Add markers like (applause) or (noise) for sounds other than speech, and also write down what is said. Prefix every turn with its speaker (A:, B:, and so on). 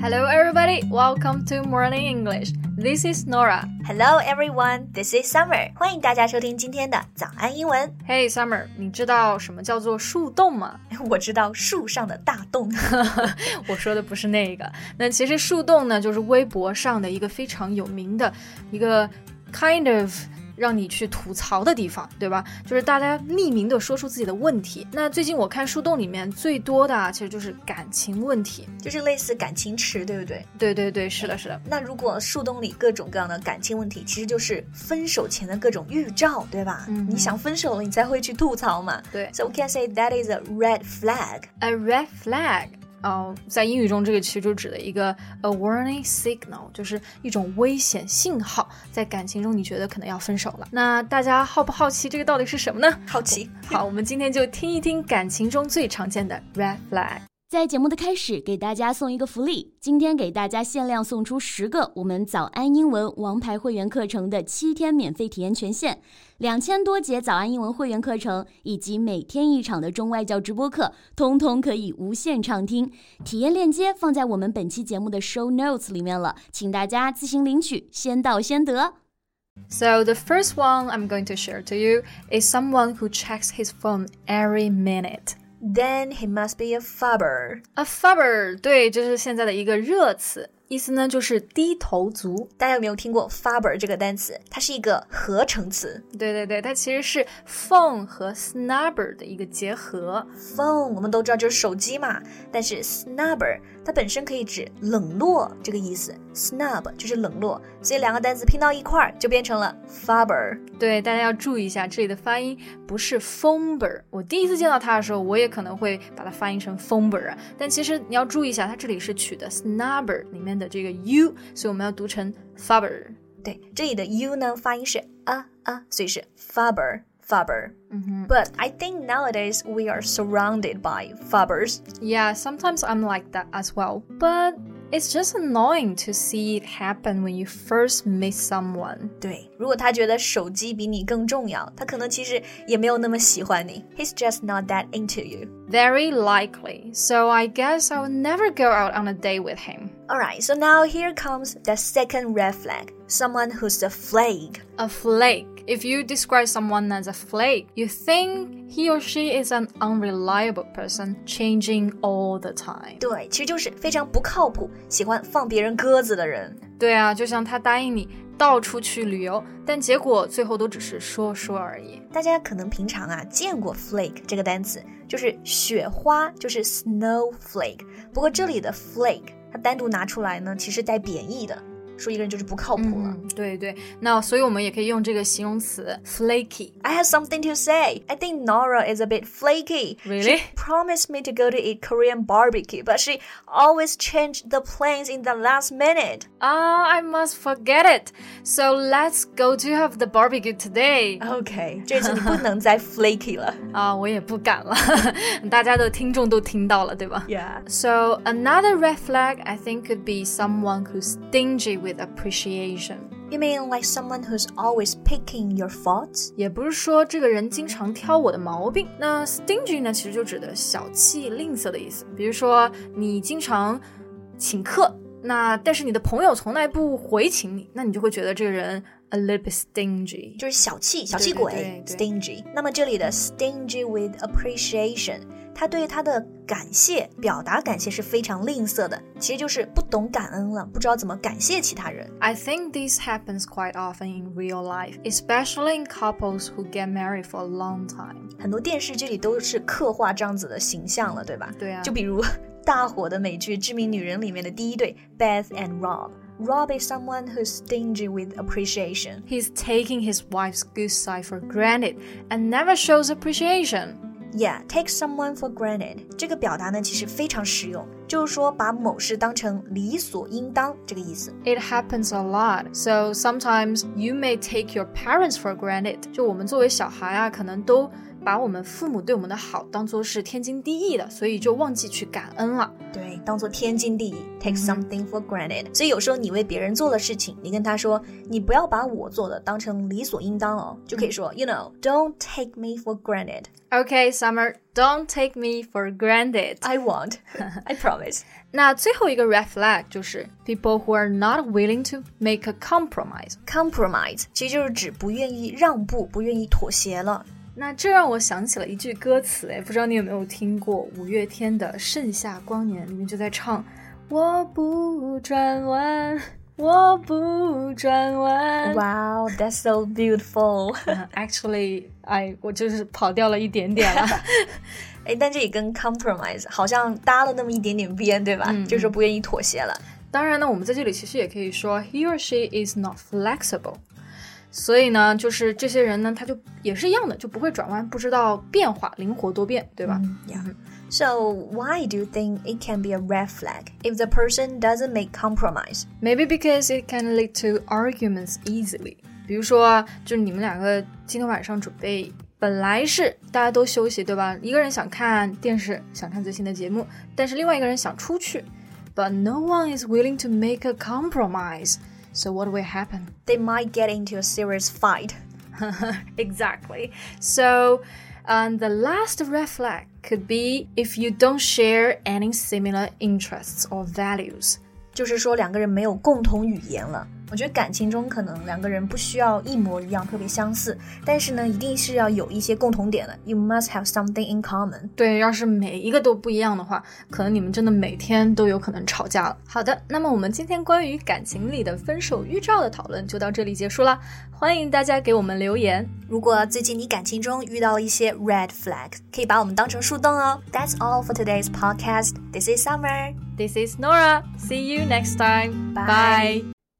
A: Hello, everybody. Welcome to Morning English. This is Nora.
B: Hello, everyone. This is Summer. 欢迎大家收听今天的早安英文。
A: Hey, Summer，你知道什么叫做树洞吗？
B: 我知道树上的大洞。
A: 我说的不是那个。那其实树洞呢，就是微博上的一个非常有名的一个 (laughs) (laughs) kind of。 让你去吐槽的地方，对吧？就是大家匿名的说出自己的问题。那最近我看树洞里面最多的啊，其实就是感情问题，
B: 就是类似感情池，对不对？
A: 对对对，是的，是的。
B: 那如果树洞里各种各样的感情问题，其实就是分手前的各种预兆，对吧？嗯，你想分手了，你才会去吐槽嘛。
A: 对
B: ，So we can say that is a red flag.
A: A red flag. 哦，在英语中，这个其实就指的一个 a warning signal，就是一种危险信号。在感情中，你觉得可能要分手了。那大家好不好奇这个到底是什么呢？
B: 好奇。
A: 好，我们今天就听一听感情中最常见的 red flag。
C: 在节目的开始，给大家送一个福利。今天给大家限量送出十个我们早安英文王牌会员课程的七天免费体验权限，两千多节早安英文会员课程以及每天一场的中外教直播课，通通可以无限畅听。体验链接放在我们本期节目的 show notes 里面了，请大家自行领取，先到先得。
A: So the first one I'm going to share to you is someone who checks his phone every minute.
B: Then he must be a fubber.
A: A fubber，对，这是现在的一个热词。意思呢就是低头族。
B: 大家有没有听过 fubber 这个单词？它是一个合成词。
A: 对对对，它其实是 phone 和 snubber 的一个结合。
B: phone 我们都知道就是手机嘛，但是 snubber 它本身可以指冷落这个意思，snub 就是冷落，所以两个单词拼到一块儿就变成了 fubber。
A: 对，大家要注意一下这里的发音不是 fumber。我第一次见到它的时候，我也可能会把它发音成 fumber 啊，但其实你要注意一下，它这里是取的 snubber 里面。的这个 u，所以我们要读成 fubber。
B: 对，这里的 u 呢发音是啊啊，所以是 fubber fubber. But I think nowadays we are surrounded by fubbers.
A: Yeah, sometimes I'm like that as well. But it's just annoying to see it happen when you first meet someone.
B: 对，如果他觉得手机比你更重要，他可能其实也没有那么喜欢你。He's just not that into you.
A: Very likely. So I guess I will never go out on a date with him.
B: Alright, so now here comes the second red flag. Someone who's a flake.
A: A flake. If you describe someone as a flake, you think he or she is an unreliable person, changing all the time.
B: 对，其实就是非常不靠谱，喜欢放别人鸽子的人。
A: 对啊，就像他答应你到处去旅游，但结果最后都只是说说而已。
B: 大家可能平常啊见过 flake 这个单词，就是雪花，就是 snowflake。不过这里的 flake 它单独拿出来呢，其实带贬义的。说一个人就是不靠谱了。
A: 嗯、对对，那所以我们也可以用这个形容词
B: flaky。I have something to say. I think Nora is a bit flaky.
A: Really?
B: She promised me to go to eat Korean barbecue, but she always changed the plans in the last minute.
A: Ah, I must forget it. So let's go to have the barbecue today.
B: OK，这次你不能再 flaky (laughs) 了。(laughs)
A: 啊，我也不敢了。大家的听众都听到了，对吧？
B: Yeah.
A: So another red flag I think could be someone who's stingy with with appreciation.
B: You mean like someone who's always picking your faults?
A: 也不是说这个人经常挑我的毛病。那 stingy 呢，其实就指的小气、吝啬的意思。比如说，你经常请客，那但是你的朋友从来不回请你，那你就会觉得这个人 a little bit stingy，
B: 就是小气、小气鬼，stingy。那么这里的 stingy with appreciation。 他对他的感谢表达感谢是非常吝啬的，其实就是不懂感恩了，不知道怎么感谢其他人。
A: I think this happens quite often in real life, especially in couples who get married for a long time.
B: 很多电视剧里都是刻画这样子的形象了，对吧？
A: 对啊。
B: 就比如大火的美剧《致命女人》里面的第一对 (laughs) Beth and Rob。Rob is someone who's stingy with appreciation.
A: He's taking his wife's good side for granted and never shows appreciation.
B: Yeah, take someone for granted 这个表达呢，其实非常实用，就是说把某事当成理所应当这个意思。
A: It happens a lot, so sometimes you may take your parents for granted。就我们作为小孩啊，可能都把我们父母对我们的好当做是天经地义的，所以就忘记去感恩了。
B: 对，当做天经地义，take something for granted。所以有时候你为别人做的事情，你跟他说，你不要把我做的当成理所应当哦，就可以说，you know，don't take me for granted。
A: Okay, Summer, don't take me for granted.
B: I won't. I promise.
A: 那最后一个 red flag 就是 people who are not willing to make a compromise.
B: Compromise 其实就是指不愿意让步，不愿意妥协了。
A: 那这让我想起了一句歌词，哎，不知道你有没有听过五月天的《盛夏光年》里面就在唱：我不转弯。我不转弯。
B: Wow, that's so beautiful. (laughs)
A: Actually, I 我就是跑掉了一点点了。(laughs)
B: 哎，但这也跟 compromise 好像搭了那么一点点边，对吧？嗯、就是不愿意妥协了。
A: 当然呢，我们在这里其实也可以说 he or she is not flexible。所以呢，就是这些人呢，他就也是一样的，就不会转弯，不知道变化，灵活多变，对吧？
B: Yeah. So why do you think it can be a red flag if the person doesn't make compromise?
A: Maybe because it can lead to arguments easily. 比如说，就是你们两个今天晚上准备，本来是大家都休息，对吧？一个人想看电视，想看最新的节目，但是另外一个人想出去，but no one is willing to make a compromise. So what will happen?
B: They might get into a serious fight. (laughs)
A: exactly. So, um, the last red flag could be if you don't share any similar interests or values.
B: 就是说两个人没有共同语言了。 我觉得感情中可能两个人不需要一模一样，特别相似，但是呢，一定是要有一些共同点的。You must have something in common。
A: 对，要是每一个都不一样的话，可能你们真的每天都有可能吵架了。好的，那么我们今天关于感情里的分手预兆的讨论就到这里结束啦。欢迎大家给我们留言。
B: 如果最近你感情中遇到了一些 red flag，可以把我们当成树洞哦。That's all for today's podcast. This is Summer.
A: This is Nora. See you next time. Bye.